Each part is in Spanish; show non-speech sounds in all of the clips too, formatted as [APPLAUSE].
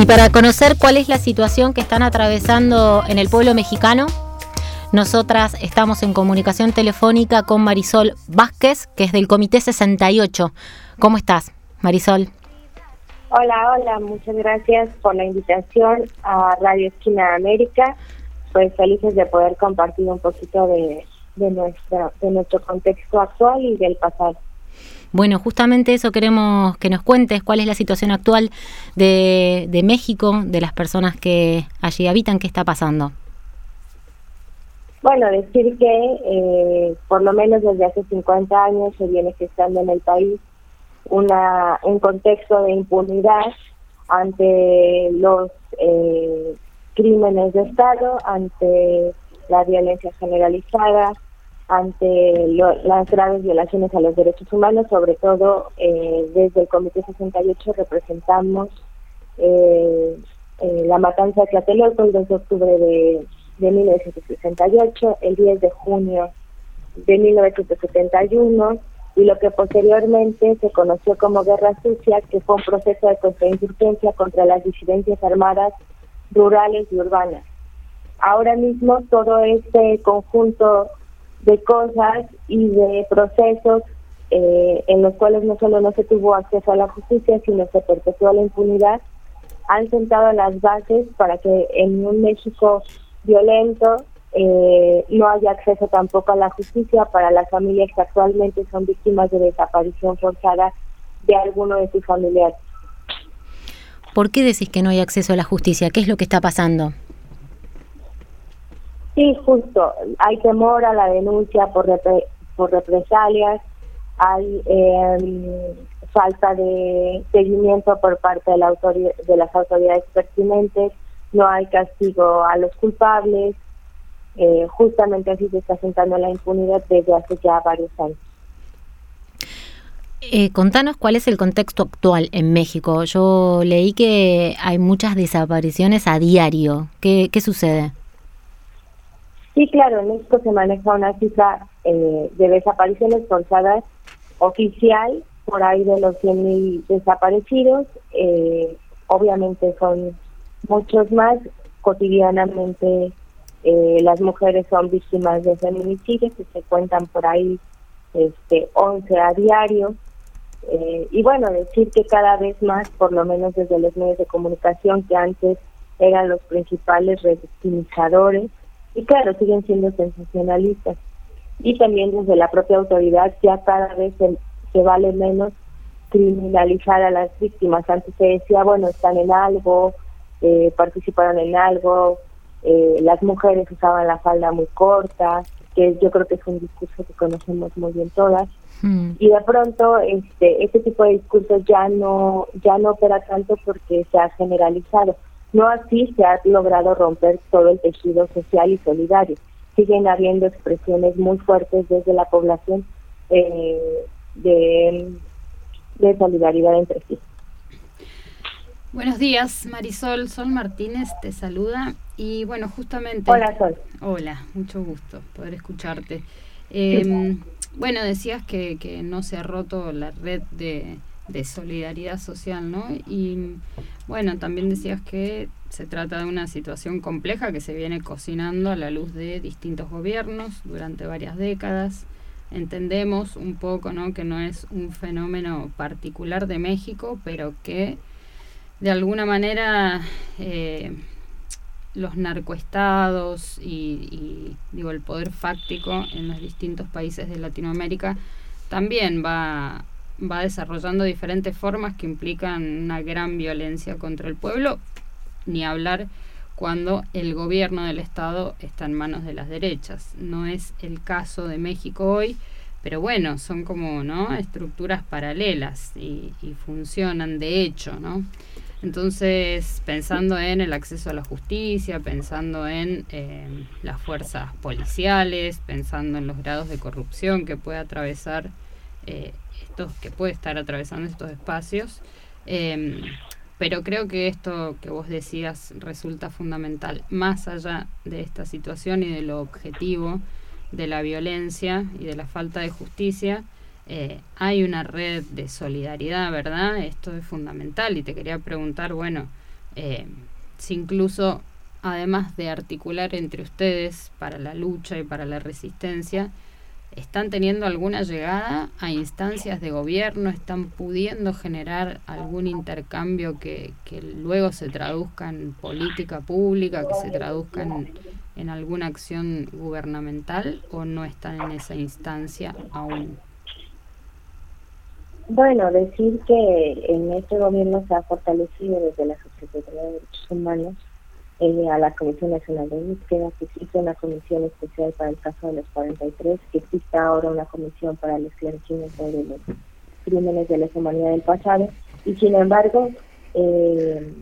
Y para conocer cuál es la situación que están atravesando en el pueblo mexicano, nosotras estamos en comunicación telefónica con Marisol Vázquez, que es del Comité 68. ¿Cómo estás, Marisol? Hola, hola, muchas gracias por la invitación a Radio Esquina América. Pues felices de poder compartir un poquito de, de, nuestra, de nuestro contexto actual y del pasado. Bueno, justamente eso queremos que nos cuentes, cuál es la situación actual de, de México, de las personas que allí habitan, qué está pasando. Bueno, decir que eh, por lo menos desde hace 50 años se viene gestando en el país una un contexto de impunidad ante los eh, crímenes de Estado, ante la violencia generalizada, ante las graves violaciones a los derechos humanos, sobre todo eh, desde el Comité 68 representamos eh, eh, la matanza de Tlatelolco el 2 de octubre de, de 1968, el 10 de junio de 1971 y lo que posteriormente se conoció como Guerra Sucia, que fue un proceso de contrainsurgencia contra las disidencias armadas rurales y urbanas. Ahora mismo todo este conjunto de cosas y de procesos eh, en los cuales no solo no se tuvo acceso a la justicia, sino se perpetuó la impunidad, han sentado las bases para que en un México violento eh, no haya acceso tampoco a la justicia para las familias que actualmente son víctimas de desaparición forzada de alguno de sus familiares. ¿Por qué decís que no hay acceso a la justicia? ¿Qué es lo que está pasando? Sí, justo. Hay temor a la denuncia por, por represalias, hay eh, falta de seguimiento por parte de, la de las autoridades pertinentes, no hay castigo a los culpables, eh, justamente así se está sentando la impunidad desde hace ya varios años. Eh, contanos cuál es el contexto actual en México. Yo leí que hay muchas desapariciones a diario. ¿Qué, qué sucede? Sí, claro, en México se maneja una cifra eh, de desapariciones forzadas oficial por ahí de los 100.000 desaparecidos. Eh, obviamente son muchos más. Cotidianamente eh, las mujeres son víctimas de feminicidios que se cuentan por ahí este 11 a diario. Eh, y bueno, decir que cada vez más, por lo menos desde los medios de comunicación que antes eran los principales revictimizadores, y claro, siguen siendo sensacionalistas. Y también desde la propia autoridad ya cada vez se, vale menos criminalizar a las víctimas. Antes se decía, bueno, están en algo, eh, participaron en algo, eh, las mujeres usaban la falda muy corta, que yo creo que es un discurso que conocemos muy bien todas. Hmm. Y de pronto este este tipo de discursos ya no ya no opera tanto porque se ha generalizado. No así se ha logrado romper todo el tejido social y solidario. Siguen habiendo expresiones muy fuertes desde la población eh, de, de solidaridad entre sí. Buenos días, Marisol. Sol Martínez te saluda. Y bueno, justamente... Hola, Sol. Hola, mucho gusto poder escucharte. Eh, bueno, decías que, que no se ha roto la red de, de solidaridad social, ¿no? Y bueno, también decías que se trata de una situación compleja que se viene cocinando a la luz de distintos gobiernos durante varias décadas. Entendemos un poco, ¿no? Que no es un fenómeno particular de México, pero que de alguna manera eh, los narcoestados y, y, digo el poder fáctico en los distintos países de Latinoamérica también va va desarrollando diferentes formas que implican una gran violencia contra el pueblo, ni hablar cuando el gobierno del Estado está en manos de las derechas. No es el caso de México hoy, pero bueno, son como ¿no? estructuras paralelas y, funcionan de hecho, ¿no? Entonces, pensando en el acceso a la justicia, pensando en eh, las fuerzas policiales, pensando en los grados de corrupción que puede atravesar eh, estos que puede estar atravesando estos espacios. Em, pero creo que esto que vos decías resulta fundamental, más allá de esta situación y de lo objetivo de la violencia y de la falta de justicia, eh, hay una red de solidaridad, ¿verdad? Esto es fundamental y te quería preguntar, bueno, eh, si incluso, además de articular entre ustedes para la lucha y para la resistencia, ¿Están teniendo alguna llegada a instancias de gobierno? ¿Están pudiendo generar algún intercambio que, que luego se traduzca en política pública, que se traduzca en, alguna acción gubernamental o no están en esa instancia aún? Bueno, decir que en este gobierno se ha fortalecido desde la Subsecretaría de Derechos Humanos eh, a la Comisión Nacional de Búsqueda, que existe una comisión especial para el caso de los 43, que existe ahora una comisión para el esclarecimiento de los crímenes de la humanidad del pasado, y sin embargo eh,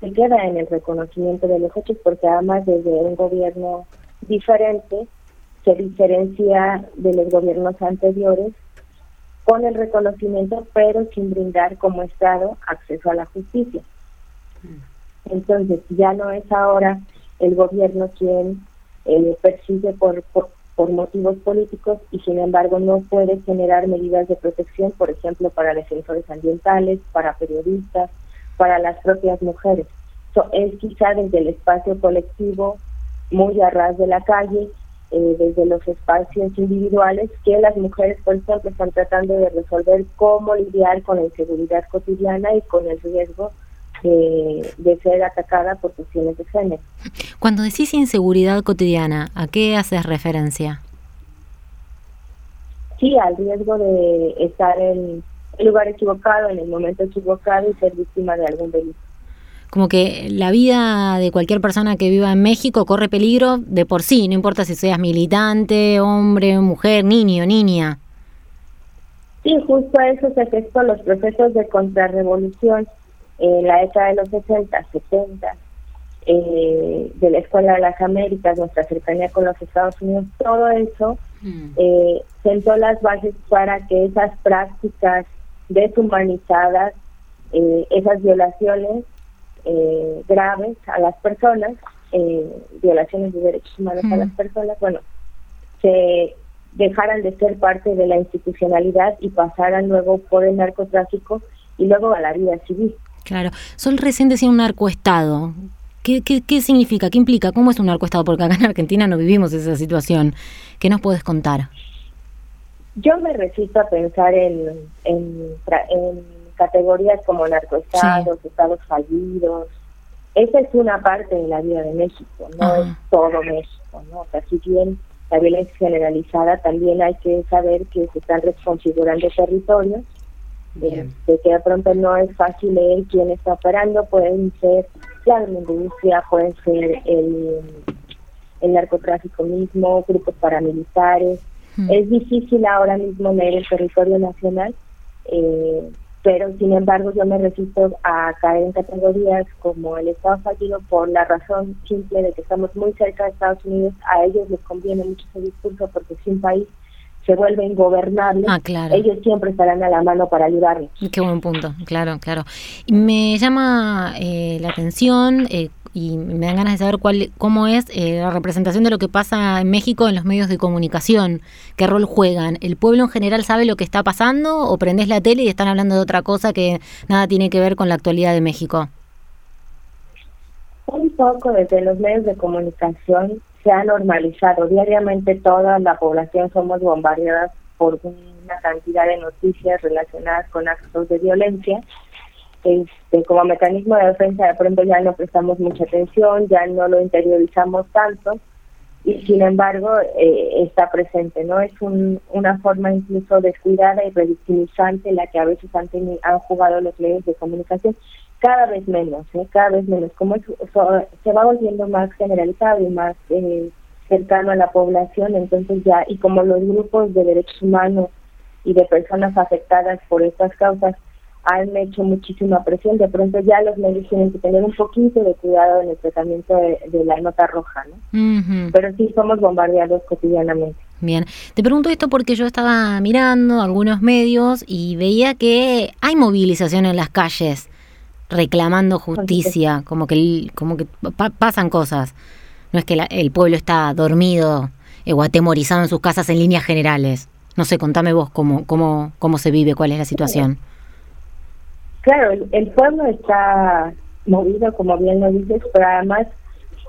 se queda en el reconocimiento de los hechos porque además desde un gobierno diferente se diferencia de los gobiernos anteriores con el reconocimiento pero sin brindar como Estado acceso a la justicia. Mm. Entonces, ya no es ahora el gobierno quien eh, persigue por, por, motivos políticos y sin embargo no puede generar medidas de protección, por ejemplo, para defensores ambientales, para periodistas, para las propias mujeres. es quizá desde el espacio colectivo, muy a ras de la calle, eh, desde los espacios individuales, que las mujeres, por ejemplo, están tratando de resolver cómo lidiar con la inseguridad cotidiana y con el riesgo de, ser atacada por cuestiones de género. Cuando decís inseguridad cotidiana, ¿a qué haces referencia? Sí, al riesgo de estar en el lugar equivocado, en el momento equivocado y ser víctima de algún delito. Como que la vida de cualquier persona que viva en México corre peligro de por sí, no importa si seas militante, hombre, mujer, niño, niña. Sí, justo a eso se efectúan los procesos de contrarrevolución en la década de los 60, 70, eh, de la Escuela de las Américas, nuestra cercanía con los Estados Unidos, todo eso mm. eh, sentó las bases para que esas prácticas deshumanizadas, eh, esas violaciones eh, graves a las personas, violaciones de derechos humanos a las mm. personas, bueno, se dejaran de ser parte de la institucionalidad y pasaran luego por el narcotráfico y luego a la vida civil. Claro. Sol recién decía un narcoestado. ¿Qué, qué, ¿Qué significa? ¿Qué implica? ¿Cómo es un narcoestado? Porque acá en Argentina no vivimos esa situación. ¿Qué nos puedes contar? Yo me resisto a pensar en, en, categorías como narcoestados, estados fallidos. Esa es una parte de la vida de México, no es todo México. ¿no? O sea, si bien la violencia generalizada, también hay que saber que se están reconfigurando territorios de, que de pronto no es fácil leer quién está operando, pueden ser la industria, pueden ser el, el narcotráfico mismo, grupos paramilitares. Hmm. Es difícil ahora mismo leer el territorio nacional, eh, pero sin embargo yo me resisto a caer en categorías como el Estado fallido por la razón simple de que estamos muy cerca de Estados Unidos, a ellos les conviene mucho ese discurso porque sin país se vuelve ingobernable, ah, ellos siempre estarán a la mano para ayudarles. Qué buen punto, claro, claro. Me llama eh, la atención eh, y me dan ganas de saber cuál, cómo es eh, la representación de lo que pasa en México en los medios de comunicación, qué rol juegan. ¿El pueblo en general sabe lo que está pasando o prendés la tele y están hablando de otra cosa que nada tiene que ver con la actualidad de México? Un poco desde los medios de comunicación se ha normalizado. Diariamente toda la población somos bombardeadas por una cantidad de noticias relacionadas con actos de violencia. Este, como mecanismo de defensa de pronto ya no prestamos mucha atención, ya no lo interiorizamos tanto y sin embargo eh, está presente, ¿no? Es un, una forma incluso descuidada y revictimizante la que a veces han, han jugado los medios de comunicación cada vez menos, ¿eh? cada vez menos, como se va volviendo más generalizado y más eh, cercano a la población, entonces ya, y como los grupos de derechos humanos y de personas afectadas por estas causas han hecho muchísima presión, de pronto ya los medios tienen que tener un poquito de cuidado en el tratamiento de, la nota roja, ¿no? Pero sí somos bombardeados cotidianamente. Bien, te pregunto esto porque yo estaba mirando algunos medios y veía que hay movilización en las calles reclamando justicia, como que, como que pasan cosas. No es que el pueblo está dormido eh, o atemorizado en sus casas en líneas generales. No sé, contame vos cómo, cómo, cómo se vive, cuál es la situación. Claro, el, pueblo está movido, como bien lo dices, pero además,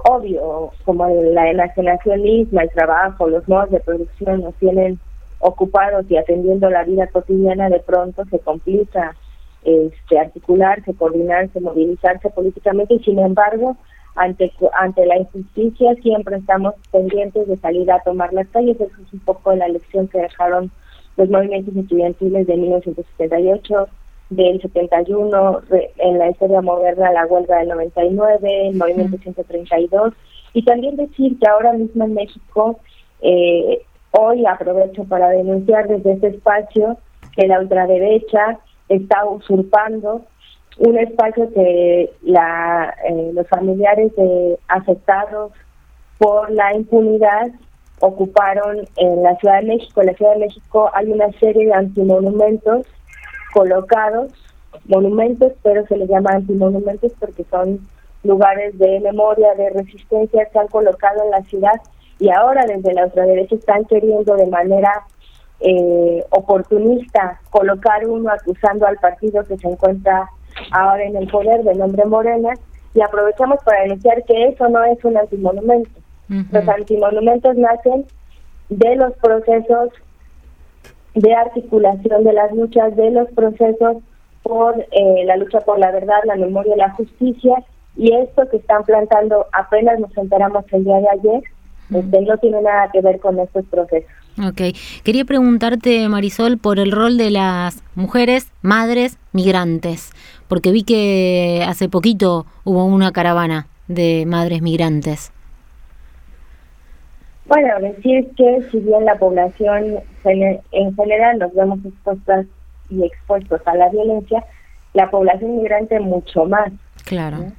obvio, como la enajenación misma, el trabajo, los modos de producción nos tienen ocupados y atendiendo la vida cotidiana, de pronto se complica este, articularse, coordinarse, movilizarse políticamente y sin embargo, ante, ante la injusticia siempre estamos pendientes de salir a tomar las calles. Eso es un poco la lección que dejaron los movimientos estudiantiles de 1978, del 71, en la historia moderna la huelga del 99, el movimiento 132, y también decir que ahora mismo en México, eh, hoy aprovecho para denunciar desde este espacio que la ultraderecha está usurpando un espacio que la, eh, los familiares de afectados por la impunidad ocuparon en la Ciudad de México. En la Ciudad de México hay una serie de antimonumentos colocados, monumentos, pero se les llama antimonumentos porque son lugares de memoria, de resistencia que han colocado en la ciudad y ahora desde la ultraderecha están queriendo de manera eh, oportunista colocar uno acusando al partido que se encuentra ahora en el poder de nombre Morena y aprovechamos para denunciar que eso no es un antimonumento. Los antimonumentos nacen de los procesos de articulación de las luchas, de los procesos por eh, la lucha por la verdad, la memoria y la justicia. Y esto que están plantando, apenas nos enteramos el día de ayer, este, no tiene nada que ver con estos procesos. Ok. Quería preguntarte, Marisol, por el rol de las mujeres, madres, migrantes, porque vi que hace poquito hubo una caravana de madres migrantes. Bueno, decir que si bien la población en general nos vemos expuestas y expuestos a la violencia, la población migrante mucho más. Claro.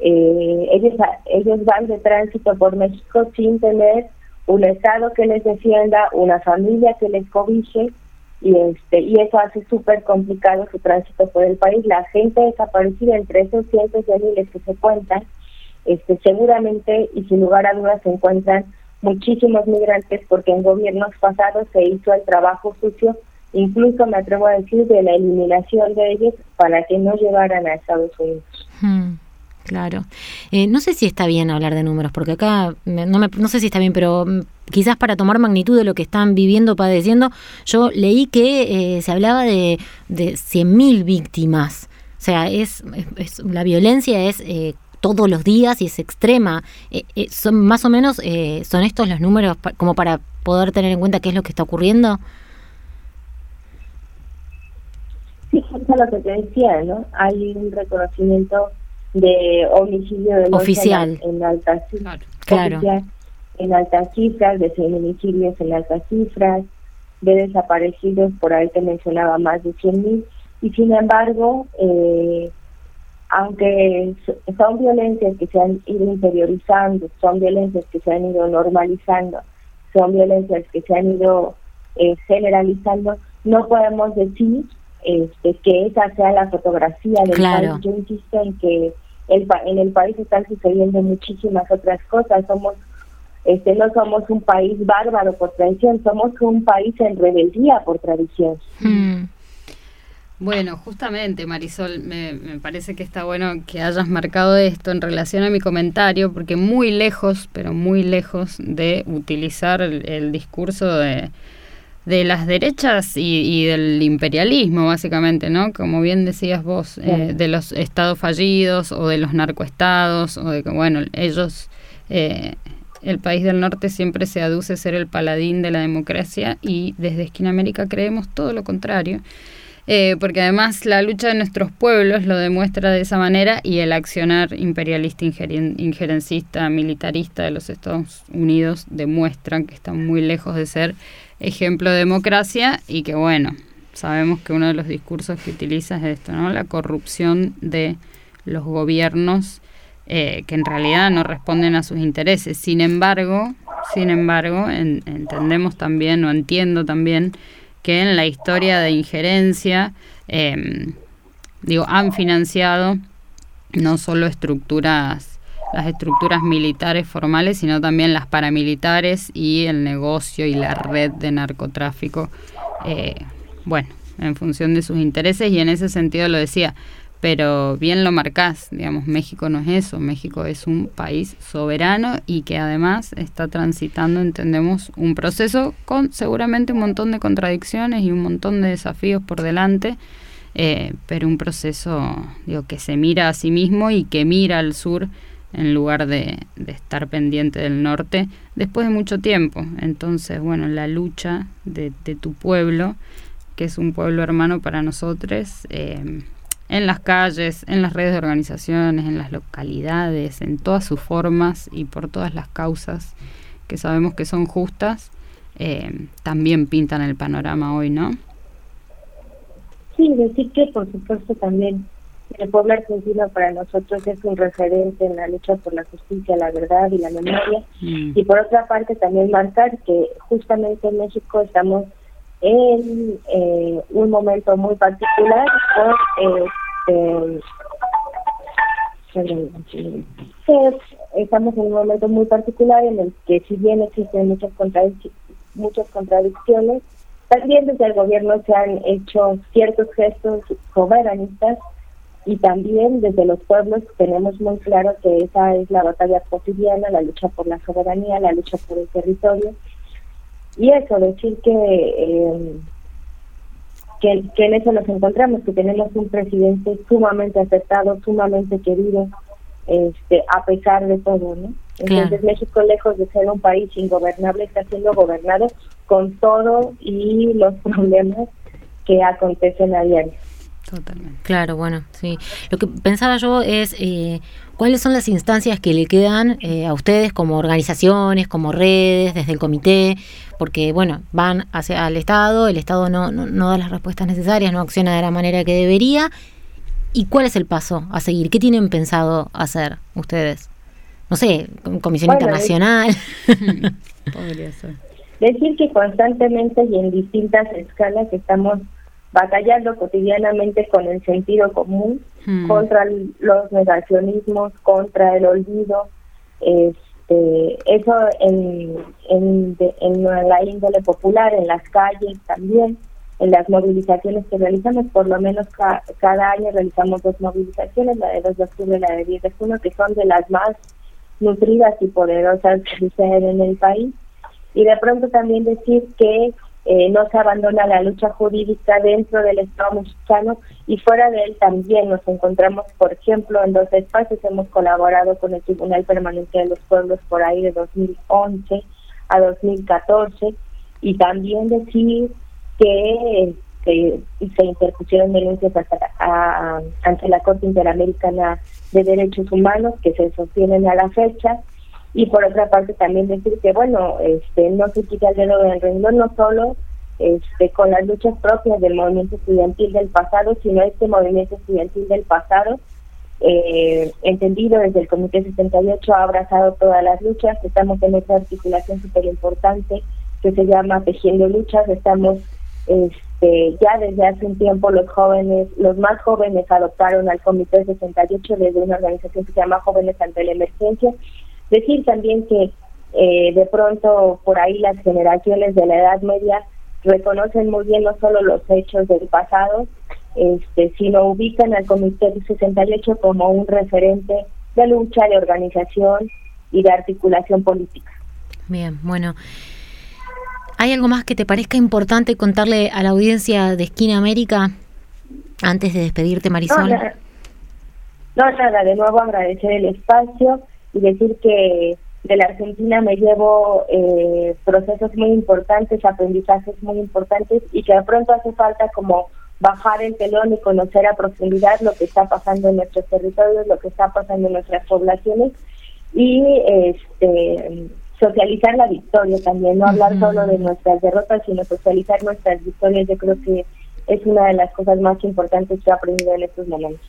Eh, ellos, ellos van de tránsito por México sin tener un Estado que les defienda, una familia que les cobije, y este y eso hace súper complicado su tránsito por el país. La gente desaparecida entre esos cientos de miles que se cuentan, este seguramente y sin lugar a dudas se encuentran muchísimos migrantes porque en gobiernos pasados se hizo el trabajo sucio, incluso me atrevo a decir de la eliminación de ellos para que no llegaran a Estados Unidos. Hmm, claro. Eh, no sé si está bien hablar de números, porque acá no, me, no sé si está bien, pero mm, quizás para tomar magnitud de lo que están viviendo, padeciendo, yo leí que eh, se hablaba de, de 100.000 víctimas. O sea, es, es, la violencia es eh, todos los días y es extrema. Eh, eh, son más o menos eh, son estos los números como para poder tener en cuenta qué es lo que está ocurriendo. Sí, es lo que te decía, ¿no? Hay un reconocimiento de homicidio de oficial. En, altas claro. en altas cifras, de feminicidios en altas cifras, de desaparecidos, por ahí te mencionaba más de 100.000, y sin embargo, eh, aunque son violencias que se han ido interiorizando, son violencias que se han ido normalizando, son violencias que se han ido eh, generalizando, no podemos decir este, que esa sea la fotografía del país. Yo insisto en que el, en el país están sucediendo muchísimas otras cosas. Somos este no somos un país bárbaro por tradición, somos un país en rebeldía por tradición. Hmm. Bueno, justamente Marisol, me, parece que está bueno que hayas marcado esto en relación a mi comentario, porque muy lejos, pero muy lejos de utilizar el, discurso de, de, las derechas y, del imperialismo, básicamente, ¿no? Como bien decías vos, eh, de los estados fallidos o de los narcoestados, o de que, bueno, ellos... Eh, el país del norte siempre se aduce ser el paladín de la democracia y desde Esquina América creemos todo lo contrario. Eh, porque además la lucha de nuestros pueblos lo demuestra de esa manera y el accionar imperialista, injerencista, militarista de los Estados Unidos demuestran que están muy lejos de ser ejemplo de democracia y que bueno, sabemos que uno de los discursos que utiliza es esto, ¿no? La corrupción de los gobiernos eh, que en realidad no responden a sus intereses. Sin embargo, sin embargo, entendemos también o entiendo también que en la historia de injerencia, em, digo, han financiado no solo estructuras, las estructuras militares formales, sino también las paramilitares y el negocio y la red de narcotráfico, eh, bueno, en función de sus intereses. Y en ese sentido lo decía, pero bien lo marcás, digamos, México no es eso, México es un país soberano y que además está transitando, entendemos, un proceso con seguramente un montón de contradicciones y un montón de desafíos por delante, eh, pero un proceso digo, que se mira a sí mismo y que mira al sur en lugar de, estar pendiente del norte después de mucho tiempo. Entonces, bueno, la lucha de, tu pueblo, que es un pueblo hermano para nosotros, eh, en las calles, en las redes de organizaciones, en las localidades, en todas sus formas y por todas las causas que sabemos que son justas, eh, también pintan el panorama hoy, ¿no? Sí, decir que por supuesto también el pueblo argentino para nosotros es un referente en la lucha por la justicia, la verdad y la memoria. Mm. Y por otra parte también marcar que justamente en México estamos en eh, un momento muy particular este, estamos en un momento muy particular en el que si bien existen muchas muchas contradicciones también desde el gobierno se han hecho ciertos gestos soberanistas y también desde los pueblos tenemos muy claro que esa es la batalla cotidiana, la lucha por la soberanía, la lucha por el territorio y eso, decir eh, que, que, en eso nos encontramos, que tenemos un presidente sumamente aceptado, sumamente querido, este, a pesar de todo, ¿no? Entonces México, lejos de ser un país ingobernable, está siendo gobernado con todo y los problemas que acontecen a diario. Totalmente. Claro, bueno, sí. Lo que pensaba yo es eh, cuáles son las instancias que le quedan eh, a ustedes como organizaciones, como redes, desde el comité, porque, bueno, van hacia el Estado, el Estado no, no, da las respuestas necesarias, no acciona de la manera que debería. ¿Y cuál es el paso a seguir? ¿Qué tienen pensado hacer ustedes? No sé, Comisión Internacional. [LAUGHS] Podría ser. Decir que constantemente y en distintas escalas estamos batallando cotidianamente con el sentido común, hmm. contra los negacionismos, contra el olvido. Este, eso en, en, en la índole popular, en las calles también, en las movilizaciones que realizamos, por lo menos cada año realizamos dos movilizaciones, la de 2 de octubre y la de 10 de junio, que son de las más nutridas y poderosas que suceden en el país. Y de pronto también decir que eh, no se abandona la lucha jurídica dentro del Estado mexicano y fuera de él también nos encontramos, por ejemplo, en dos espacios. Hemos colaborado con el Tribunal Permanente de los Pueblos por ahí de 2011 a 2014 y también decir que, se interpusieron denuncias ante la Corte Interamericana de Derechos Humanos que se sostienen a la fecha y por otra parte también decir que bueno este no se quita el dedo del renglón no solo este con las luchas propias del movimiento estudiantil del pasado sino este movimiento estudiantil del pasado eh, entendido desde el Comité 68 ha abrazado todas las luchas estamos en otra articulación súper importante que se llama Tejiendo Luchas estamos este, ya desde hace un tiempo los jóvenes, los más jóvenes adoptaron al Comité 68 desde una organización que se llama Jóvenes ante la Emergencia Decir también que eh, de pronto por ahí las generaciones de la Edad Media reconocen muy bien no solo los hechos del pasado, este, sino ubican al Comité 68 como un referente de lucha, de organización y de articulación política. Bien, bueno. ¿Hay algo más que te parezca importante contarle a la audiencia de Esquina América antes de despedirte, Marisol? no nada de nuevo agradecer el espacio y decir que de la Argentina me llevo eh, procesos muy importantes, aprendizajes muy importantes y que de pronto hace falta como bajar el telón y conocer a profundidad lo que está pasando en nuestros territorios, lo que está pasando en nuestras poblaciones y este socializar la victoria también, no hablar solo de nuestras derrotas, sino socializar nuestras victorias. Yo creo que es una de las cosas más importantes que he aprendido en estos momentos.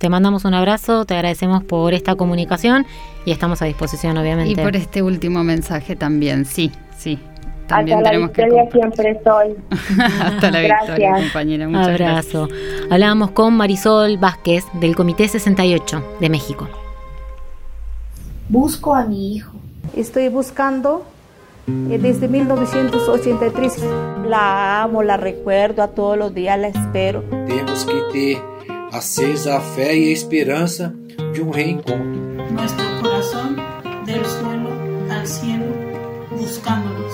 Te mandamos un abrazo, te agradecemos por esta comunicación y estamos a disposición, obviamente. Y por este último mensaje también, sí, sí. También Hasta tenemos la victoria siempre estoy. [LAUGHS] Hasta la victoria, compañera. Muchas abrazo. Hablábamos con Marisol Vázquez del Comité 68 de México. Busco a mi hijo. Estoy buscando eh, desde 1983. La amo, la recuerdo, a todos los días la espero. Temos que ter acesa a fé e a esperança de um reencontro. Nuestro corazón del al cielo buscándolos.